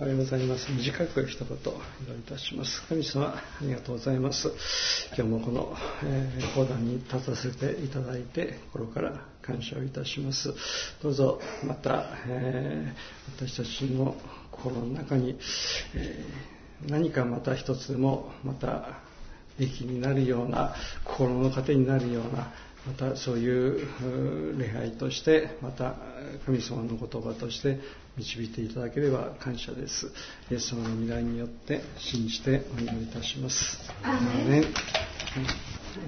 おはようございます。短く一言、お祈りいたします。神様、ありがとうございます。今日もこの、えー、講談に立たせていただいて、心から感謝をいたします。どうぞ、また、えー、私たちの心の中に、えー、何かまた一つでも、また、益になるような、心の糧になるような、またそういう礼拝としてまた神様の言葉として導いていただければ感謝です。イエス様の未来によって信じてお祈りいたします。ね、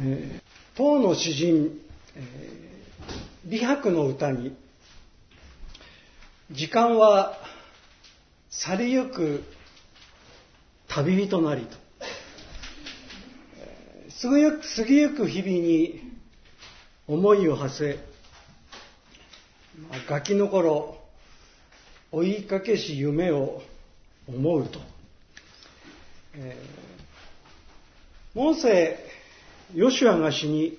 えー、当の詩人、えー、美白の歌に時間は去りゆく旅人なりと。過ぎゆく日々に思いを馳せ、ガキの頃、追いかけし夢を思うと。えー、モーセ、ヨシュアが死に、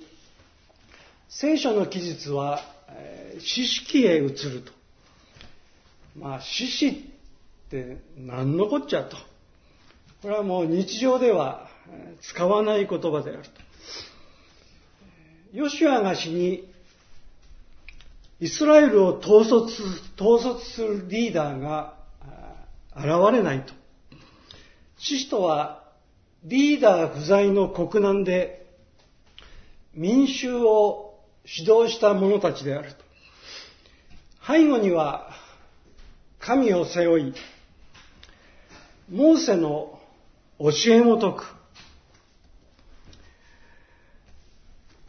聖書の記述は、えー、知識へ移ると。まあ、獅子って何のこっちゃと。これはもう日常では使わない言葉であると。ヨシュアが死に、イスラエルを統率統率するリーダーが現れないと。シシとはリーダー不在の国難で民衆を指導した者たちであると。背後には神を背負い、モーセの教えも説く。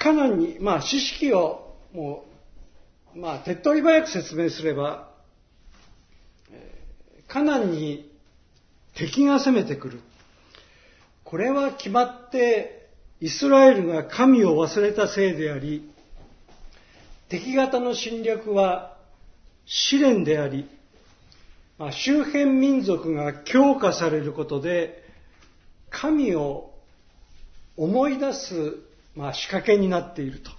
カナンに、まあ、知識をもう、まあ、手っ取り早く説明すれば、カナンに敵が攻めてくる。これは決まってイスラエルが神を忘れたせいであり、敵方の侵略は試練であり、まあ、周辺民族が強化されることで、神を思い出すまあ、仕掛けになっていると。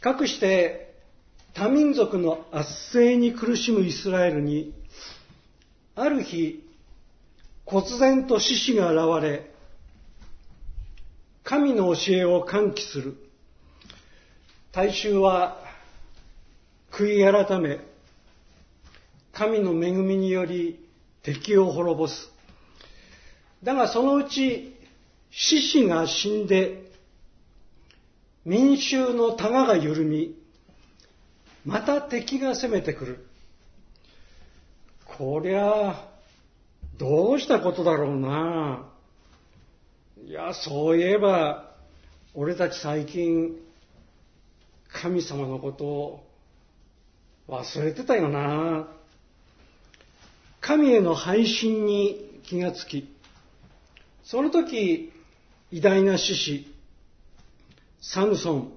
かくして多民族の圧政に苦しむイスラエルに、ある日、忽然と獅子が現れ、神の教えを喚起する。大衆は悔い改め、神の恵みにより敵を滅ぼす。だがそのうち獅子が死んで、民衆のタガが緩み、また敵が攻めてくる。こりゃ、どうしたことだろうな。いや、そういえば、俺たち最近、神様のことを忘れてたよな。神への配信に気がつき、その時、偉大な獅子、サムソン、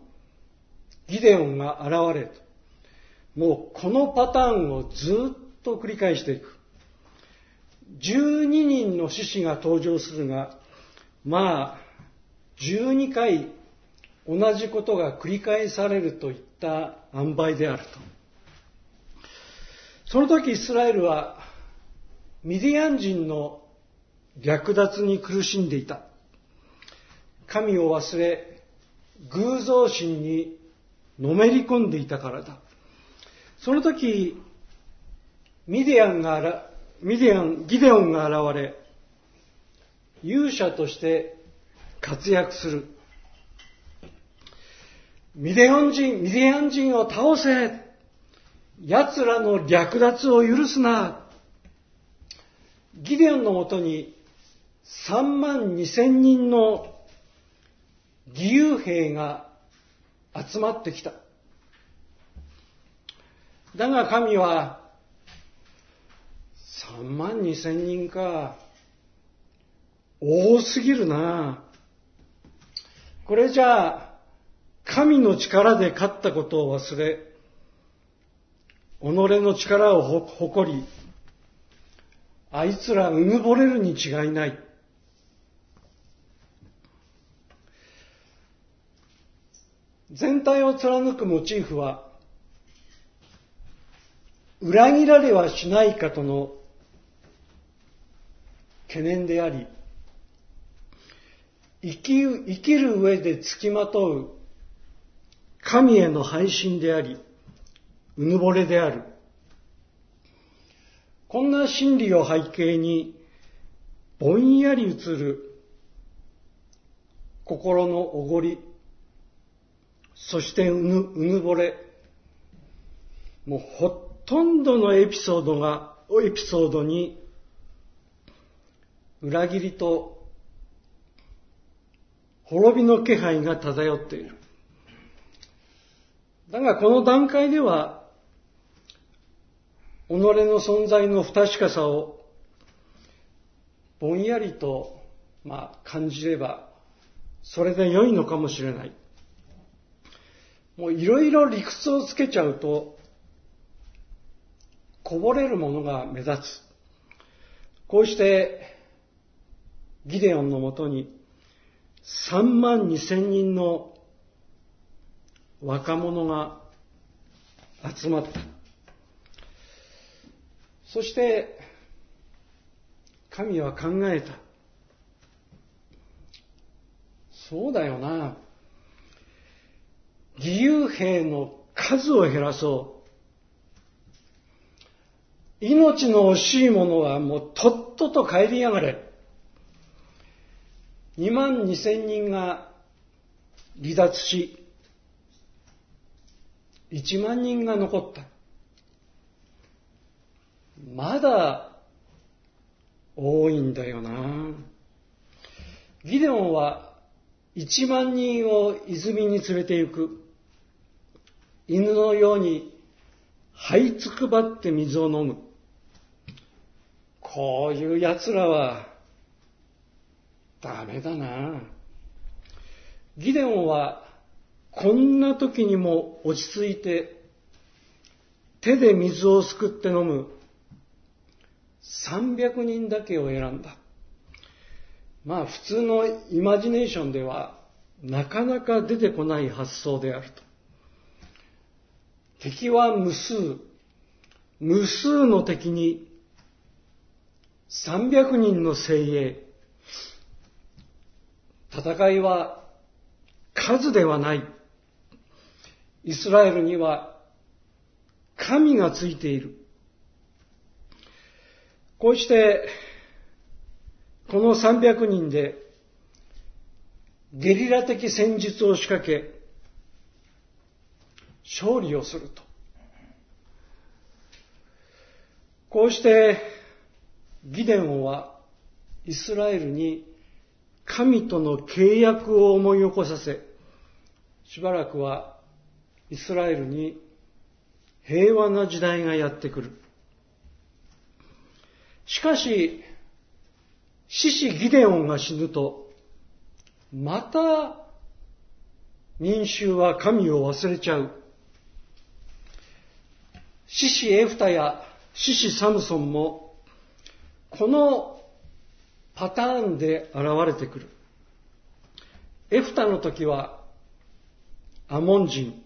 ギデオンが現れと、もうこのパターンをずっと繰り返していく。12人の獅子が登場するが、まあ、12回同じことが繰り返されるといった塩梅であると。その時イスラエルはミディアン人の略奪に苦しんでいた。神を忘れ、偶像心にのめり込んでいたからだ。その時、ミディアンが、ミディアン、ギデオンが現れ、勇者として活躍する。ミデオン人、ミディアン人を倒せ奴らの略奪を許すなギデオンのもとに3万2千人の義勇兵が集まってきた。だが神は、3万2千人か、多すぎるな。これじゃあ、神の力で勝ったことを忘れ、己の力を誇り、あいつらうぬぼれるに違いない。全体を貫くモチーフは、裏切られはしないかとの懸念であり、生き生きる上で付きまとう神への配信であり、うぬぼれである。こんな心理を背景に、ぼんやり映る心のおごり、そしてうぬうぬぼれ、もうほとんどのエピソードが、エピソードに、裏切りと滅びの気配が漂っている。だがこの段階では、己の存在の不確かさをぼんやりと、まあ、感じれば、それで良いのかもしれない。もういろいろ理屈をつけちゃうと、こぼれるものが目立つ。こうして、ギデオンのもとに3万2千人の若者が集まった。そして、神は考えた。そうだよな。義勇兵の数を減らそう。命の惜しいものはもうとっとと帰りやがれ。2万2千人が離脱し、1万人が残った。まだ多いんだよな。ギデオンは1万人を泉に連れて行く。犬のように這いつくばって水を飲む。こういう奴らはダメだな。ギデオンはこんな時にも落ち着いて手で水をすくって飲む300人だけを選んだ。まあ普通のイマジネーションではなかなか出てこない発想であると。敵は無数、無数の敵に300人の精鋭。戦いは数ではない。イスラエルには神がついている。こうして、この300人でゲリラ的戦術を仕掛け、勝利をすると。こうして、ギデオンはイスラエルに神との契約を思い起こさせ、しばらくはイスラエルに平和な時代がやってくる。しかし、獅子ギデオンが死ぬと、また民衆は神を忘れちゃう。獅子エフタや獅子サムソンも、このパターンで現れてくる。エフタの時はアモン人。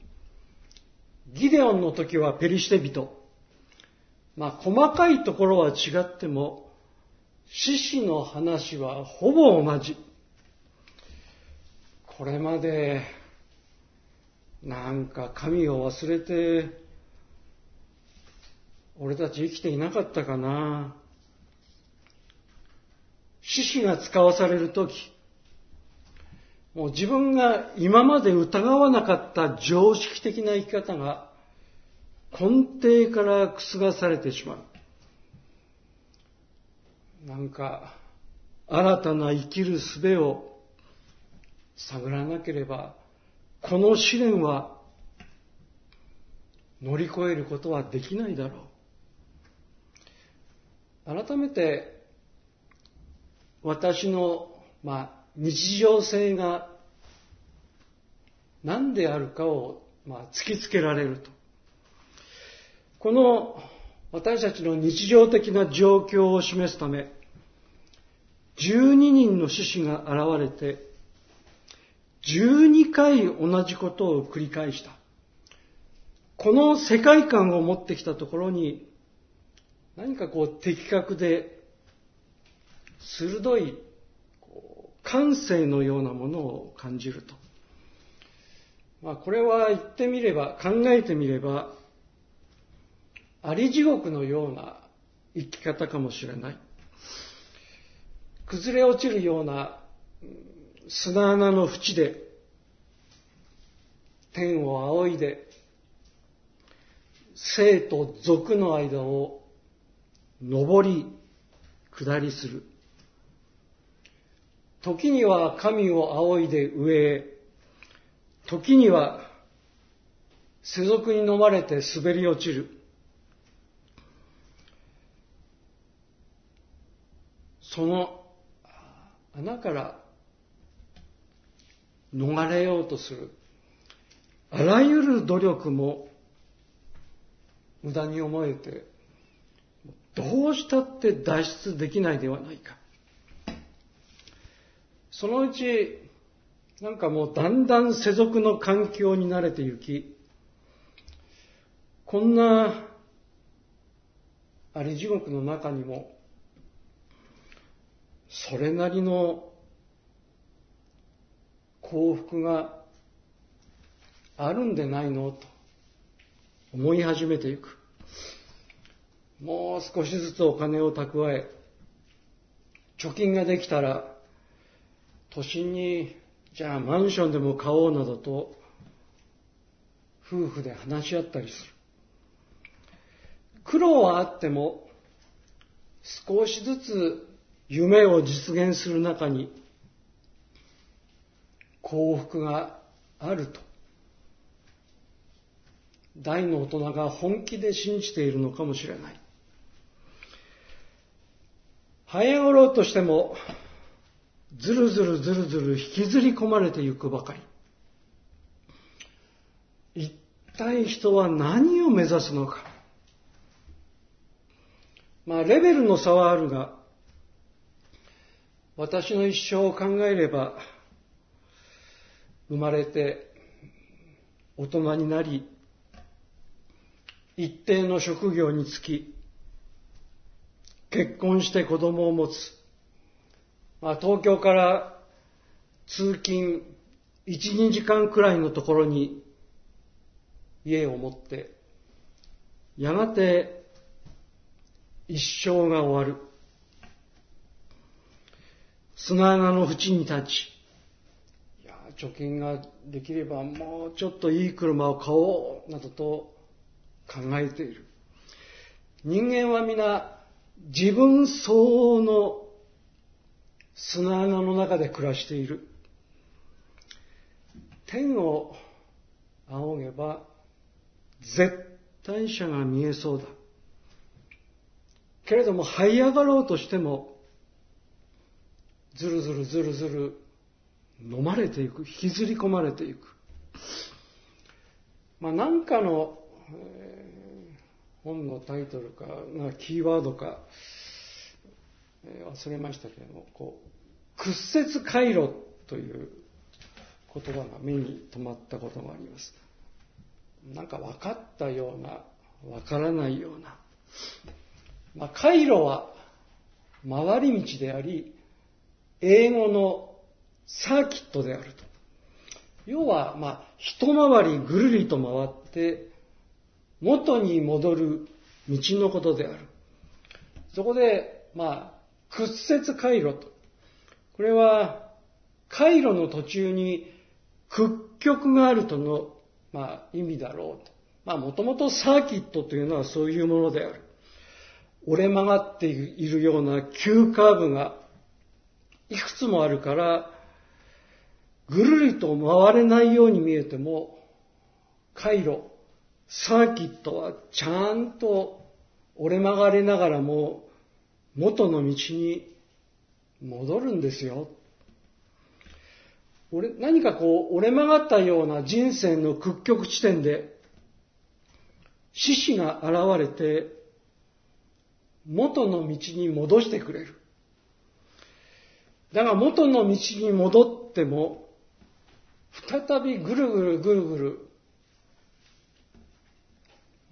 ギデオンの時はペリシテ人。まあ、細かいところは違っても、獅子の話はほぼ同じ。これまで、なんか神を忘れて、俺たち生きていなかったかな。獅子が使わされるとき、もう自分が今まで疑わなかった常識的な生き方が根底から覆されてしまう。なんか、新たな生きる術を探らなければ、この試練は乗り越えることはできないだろう。改めて、私の、まあ、日常性が何であるかを、まあ、突きつけられると。この私たちの日常的な状況を示すため、12人の獅子が現れて、12回同じことを繰り返した。この世界観を持ってきたところに、何かこう的確で鋭い感性のようなものを感じると。まあ、これは言ってみれば、考えてみれば、あり地獄のような生き方かもしれない。崩れ落ちるような砂穴の縁で、天を仰いで、生と俗の間を上り、下りする。時には神を仰いで上へ、時には世俗に飲まれて滑り落ちる。その穴から逃れようとする。あらゆる努力も無駄に思えて、どうしたって脱出できないではないか。そのうち、なんかもうだんだん世俗の環境に慣れてゆき、こんな、あり地獄の中にも、それなりの幸福があるんでないのと思い始めていく。もう少しずつお金を蓄え、貯金ができたら、都心にじゃあマンションでも買おうなどと夫婦で話し合ったりする。苦労はあっても少しずつ夢を実現する中に幸福があると大の大人が本気で信じているのかもしれない。早ごろうとしてもずるずるずるずる引きずり込まれてゆくばかり。一体人は何を目指すのか。まあ、レベルの差はあるが、私の一生を考えれば、生まれて大人になり、一定の職業に就き、結婚して子供を持つ、まあ、東京から通勤1、2時間くらいのところに家を持って、やがて一生が終わる。砂穴の縁に立ち、いや、貯金ができればもうちょっといい車を買おう、などと考えている。人間は皆自分相応の砂穴の中で暮らしている。天を仰げば絶対者が見えそうだ。けれども這い上がろうとしてもずるずるずるずる飲まれていく、引きずり込まれていく。まあ何かの、えー、本のタイトルか、キーワードか、えー、忘れましたけれども、こう、屈折回路という言葉が目に留まったことがあります。なんか分かったような、分からないような。まあ、回路は回り道であり、英語のサーキットであると。要は、まあ、一回りぐるりと回って、元に戻る道のことである。そこで、まあ、屈折回路と。これは、回路の途中に屈曲があるとの、まあ、意味だろうと。まあ、もともとサーキットというのはそういうものである。折れ曲がっているような急カーブがいくつもあるから、ぐるりと回れないように見えても、回路、サーキットはちゃんと折れ曲がれながらも元の道に戻るんですよ。俺何かこう折れ曲がったような人生の屈曲地点で獅子が現れて元の道に戻してくれる。だが元の道に戻っても再びぐるぐるぐるぐる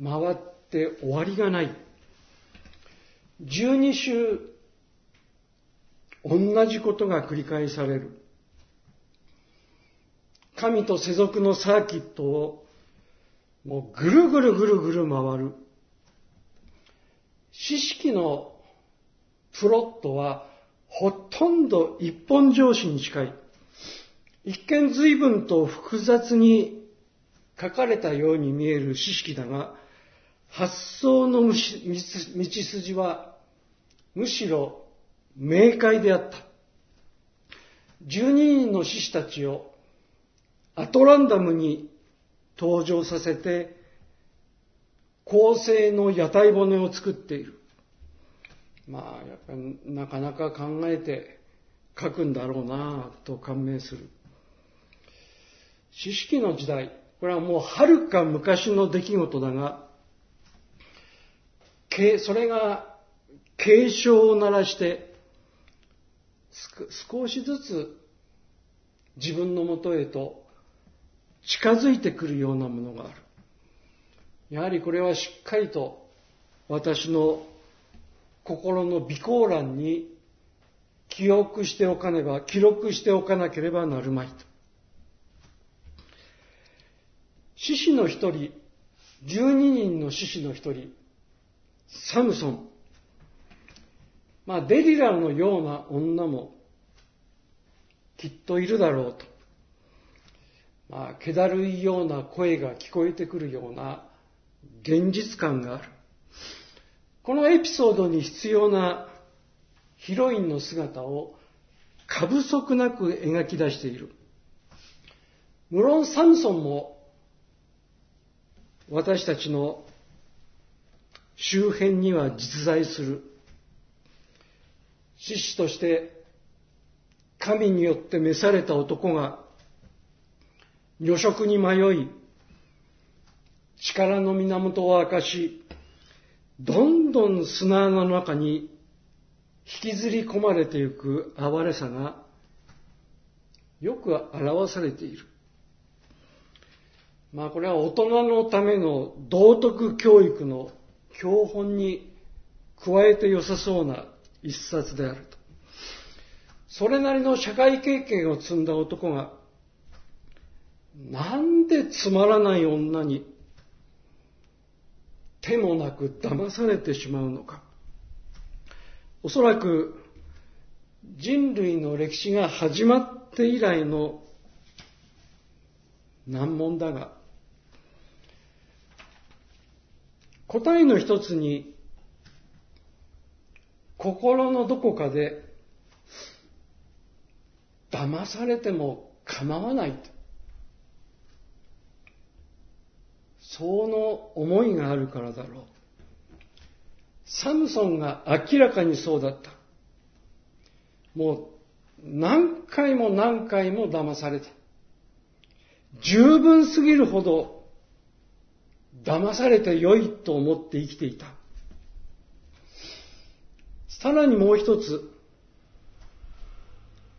回って終わりがない。十二週同じことが繰り返される。神と世俗のサーキットをもうぐるぐるぐるぐる回る。知識のプロットはほとんど一本上司に近い。一見随分と複雑に書かれたように見える知識だが、発想の道筋はむしろ明快であった。12人の獅子たちをアトランダムに登場させて、構成の屋台骨を作っている。まあ、やっぱりなかなか考えて書くんだろうなと感銘する。知識の時代、これはもうはるか昔の出来事だが、それが警鐘を鳴らして、少しずつ自分のもとへと近づいてくるようなものがある。やはりこれはしっかりと私の心の備考欄に記憶しておかねば、記録しておかなければなるまいと。獅子の一人、十二人の獅子の一人、サムソン。まあ、デリラのような女もきっといるだろうと。まあ、気だるいような声が聞こえてくるような現実感がある。このエピソードに必要なヒロインの姿を過不足なく描き出している。無論サムソンも私たちの周辺には実在する。獅子として神によって召された男が女色に迷い、力の源を明かし、どんどん砂の中に引きずり込まれていく哀れさがよく表されている。まあこれは大人のための道徳教育の教本に加えて良さそうな一冊であると。それなりの社会経験を積んだ男がなんでつまらない女に手もなく騙されてしまうのか。おそらく人類の歴史が始まって以来の難問だが、答えの一つに、心のどこかで騙されても構わないとその思いがあるからだろう。サムソンが明らかにそうだった。もう何回も何回も騙された。十分すぎるほど騙されて良いと思って生きていた。さらにもう一つ、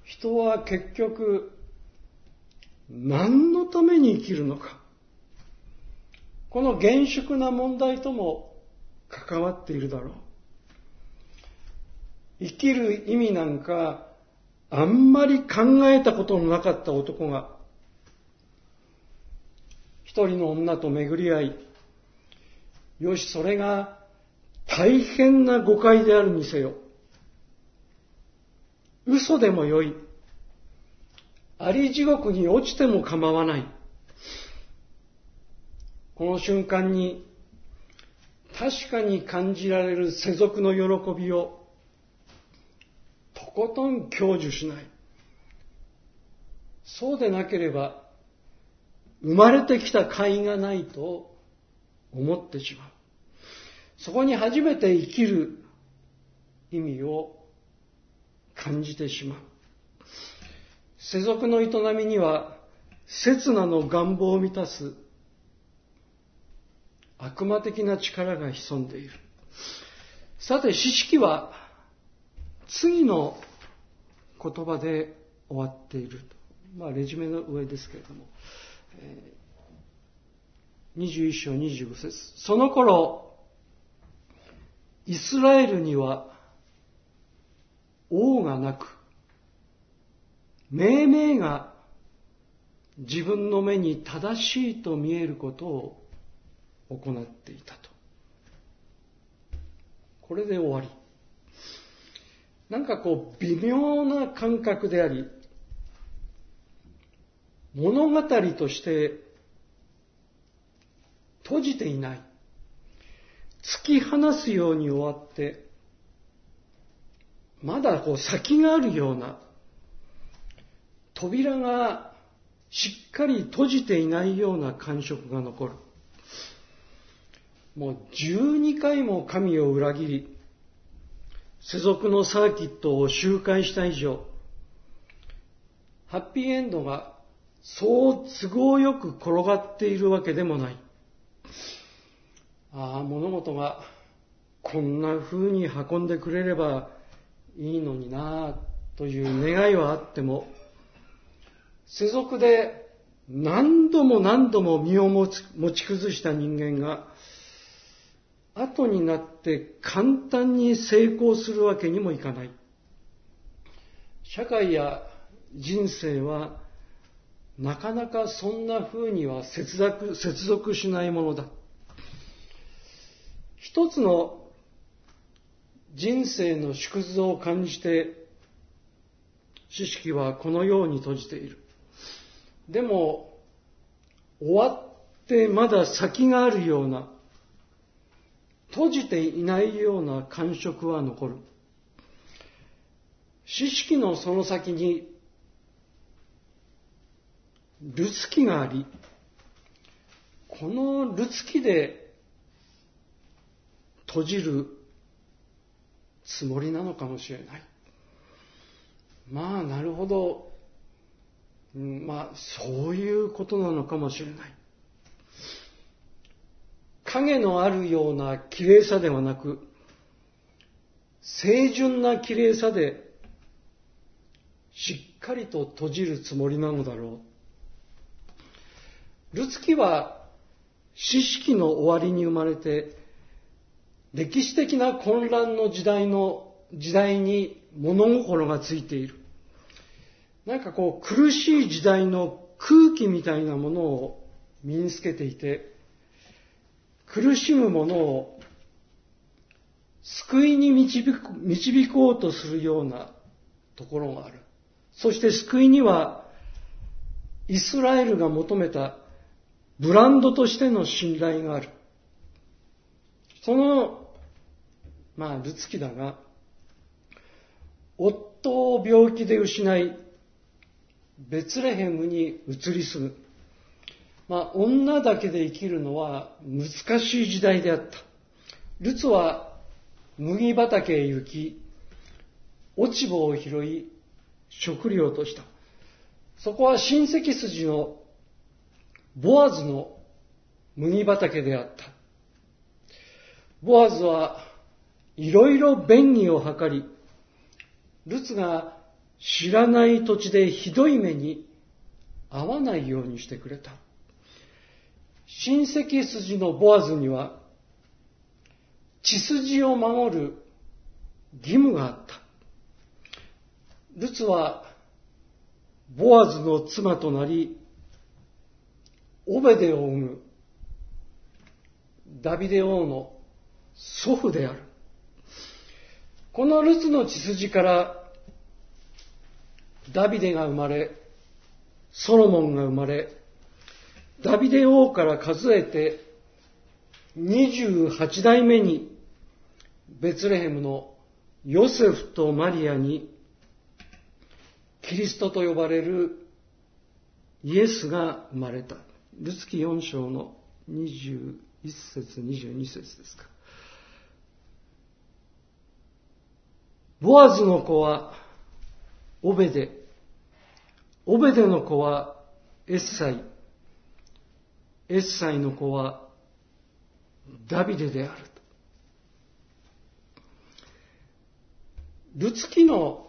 人は結局何のために生きるのか。この厳粛な問題とも関わっているだろう。生きる意味なんかあんまり考えたことのなかった男が一人の女と巡り合い、よし、それが大変な誤解であるにせよ。嘘でもよい。あり地獄に落ちても構わない。この瞬間に確かに感じられる世俗の喜びをとことん享受しない。そうでなければ生まれてきた甲斐がないと思ってしまう。そこに初めて生きる意味を感じてしまう。世俗の営みには刹那の願望を満たす悪魔的な力が潜んでいる。さて、詩式は次の言葉で終わっている。まあ、レジュメの上ですけれども、え、21章25節その頃、イスラエルには王がなく、命名が自分の目に正しいと見えることを行っていたと。これで終わり。なんかこう微妙な感覚であり、物語として閉じていない。突き放すように終わって、まだこう先があるような、扉がしっかり閉じていないような感触が残る。もう12回も神を裏切り、世俗のサーキットを周回した以上、ハッピーエンドがそう都合よく転がっているわけでもない。ああ、物事がこんな風に運んでくれればいいのになという願いはあっても、世俗で何度も何度も身を持ち崩した人間が、後になって簡単に成功するわけにもいかない。社会や人生はなかなかそんな風には接続接続しないものだ。一つの人生の縮図を感じて、知識はこのように閉じている。でも、終わってまだ先があるような、閉じていないような感触は残る。知識のその先に、ルツキがあり、このルツキで閉じるつもりなのかもしれない。まあ、なるほど。まあ、そういうことなのかもしれない。影のあるような綺麗さではなく、清純な綺麗さで、しっかりと閉じるつもりなのだろう。ルツキは、知識の終わりに生まれて、歴史的な混乱の時代の、時代に物心がついている。なんかこう苦しい時代の空気みたいなものを身につけていて、苦しむ者を救いに導く導こうとするようなところがある。そして救いには、イスラエルが求めたブランドとしての信頼がある。その、まあ、ルツキだが、夫を病気で失い、ベツレヘムに移り住む。まあ、女だけで生きるのは難しい時代であった。ルツは麦畑へ行き、落ち葉を拾い、食料とした。そこは親戚筋のボアズの麦畑であった。ボアズはいろいろ便宜を図り、ルツが知らない土地でひどい目に遭わないようにしてくれた。親戚筋のボアズには、血筋を守る義務があった。ルツは、ボアズの妻となり、オベデを生む、ダビデ王の祖父である。このルツの血筋からダビデが生まれ、ソロモンが生まれ、ダビデ王から数えて28代目にベツレヘムのヨセフとマリアにキリストと呼ばれるイエスが生まれた。ルツキ4章の21節22節ですか。ボアズの子はオベデ。オベデの子はエッサイ。エッサイの子はダビデである。ルツキの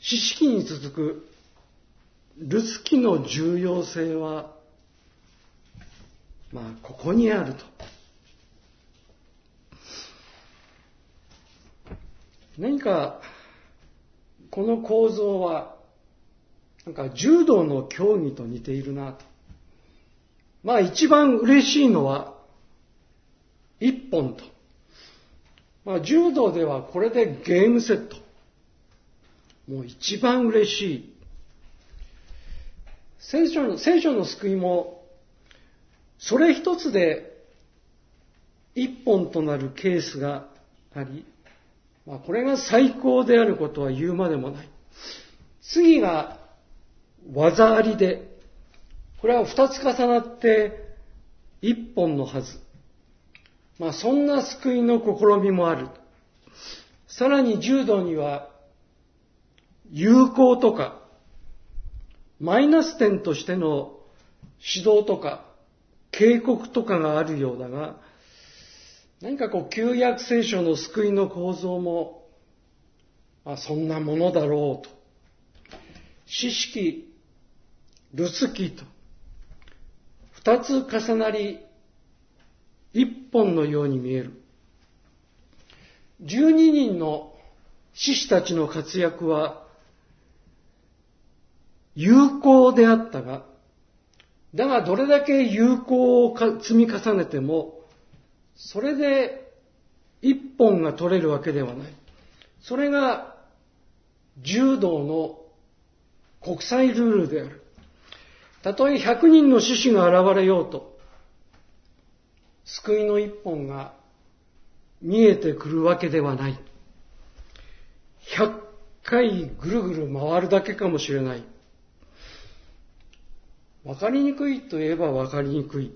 知識に続くルツキの重要性は、まあ、ここにあると。何かこの構造は、なんか柔道の競技と似ているなと。まあ一番嬉しいのは、一本と。まあ柔道ではこれでゲームセット。もう一番嬉しい。聖書の、聖書の救いも、それ一つで一本となるケースがあり、まあ、これが最高であることは言うまでもない。次が技ありで、これは二つ重なって一本のはず。まあそんな救いの試みもある。さらに柔道には有効とか、マイナス点としての指導とか、警告とかがあるようだが、何かこう、旧約聖書の救いの構造も、まあ、そんなものだろうと。知識、ルツキと、二つ重なり、一本のように見える。十二人の獅子たちの活躍は、有効であったが、だがどれだけ有効を積み重ねても、それで一本が取れるわけではない。それが柔道の国際ルールである。たとえ100人の獅子が現れようと、救いの一本が見えてくるわけではない。100回ぐるぐる回るだけかもしれない。わかりにくいといえばわかりにくい。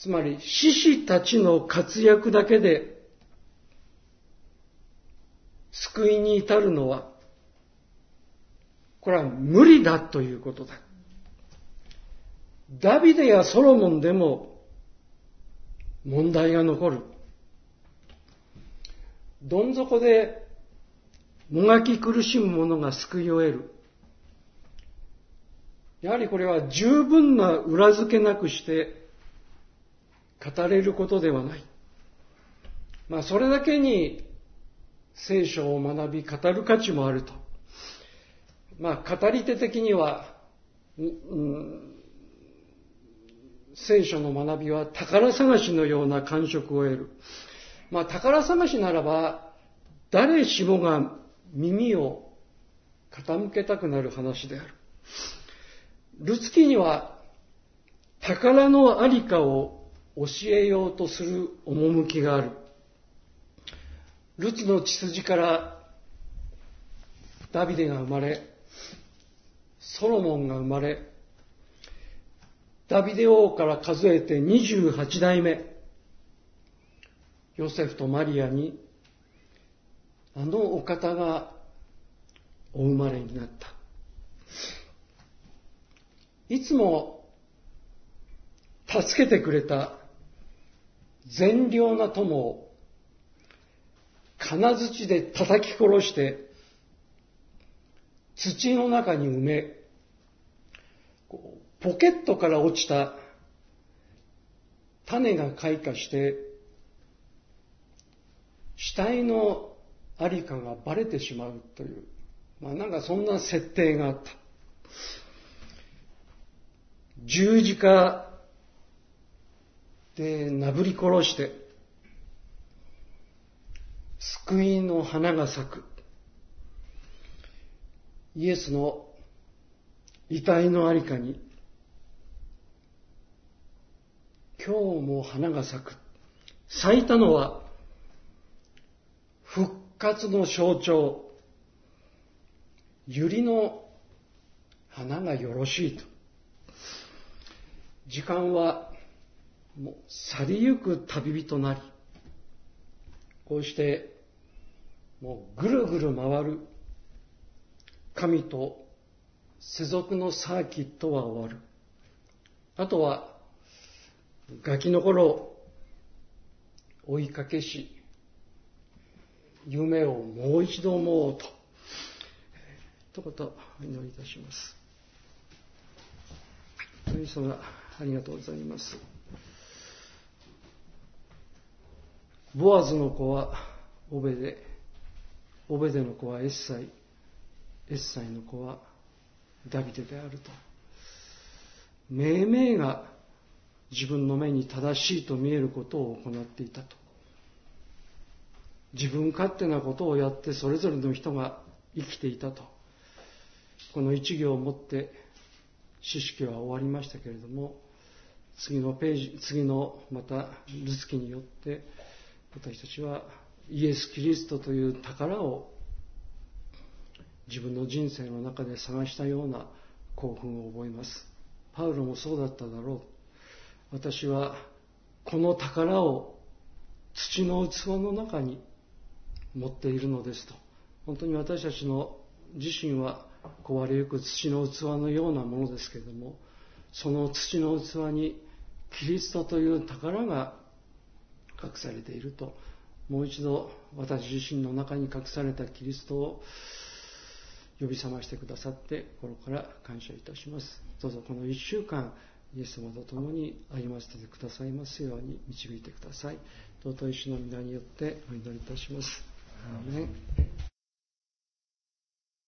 つまり、獅子たちの活躍だけで、救いに至るのは、これは無理だということだ。ダビデやソロモンでも問題が残る。どん底でもがき苦しむ者が救いを得る。やはりこれは十分な裏付けなくして語れることではない。まあ、それだけに聖書を学び語る価値もあると。まあ、語り手的には、うん、聖書の学びは宝探しのような感触を得る。まあ、宝探しならば、誰しもが耳を傾けたくなる話である。ルツキには宝のありかを教えようとする趣がある。ルツの血筋からダビデが生まれ、ソロモンが生まれ、ダビデ王から数えて28代目、ヨセフとマリアに、あのお方がお生まれになった。いつも助けてくれた善良な友を金槌で叩き殺して土の中に埋めポケットから落ちた種が開花して死体のありかがバレてしまうという、まあなんかそんな設定があった。十字架で、なぶり殺して、救いの花が咲く。イエスの遺体のありかに、今日も花が咲く。咲いたのは、復活の象徴、百合の花がよろしいと。時間はもう去りゆく旅人なり、こうしてもうぐるぐる回る神と世俗のサーキットは終わる。あとはガキの頃追いかけし、夢をもう一度思おうと。一言お祈りいたします。神様、ありがとうございます。ボアズの子はオベで、オベデの子はエッサイエッサイの子はダビデであると。命名が自分の目に正しいと見えることを行っていたと。自分勝手なことをやってそれぞれの人が生きていたと。この一行をもって知識は終わりましたけれども次のページ次のまたルツキによって私たちはイエス・キリストという宝を自分の人生の中で探したような興奮を覚えます。パウロもそうだっただろう。私はこの宝を土の器の中に持っているのですと。本当に私たちの自身は壊れゆく土の器のようなものですけれどもその土の器にキリストという宝が隠されていると。もう一度私自身の中に隠されたキリストを呼び覚ましてくださって心から感謝いたします。どうぞこの1週間イエス様と共に歩ませてくださいますように導いてください。尊い主の皆によってお祈りいたします。アーメン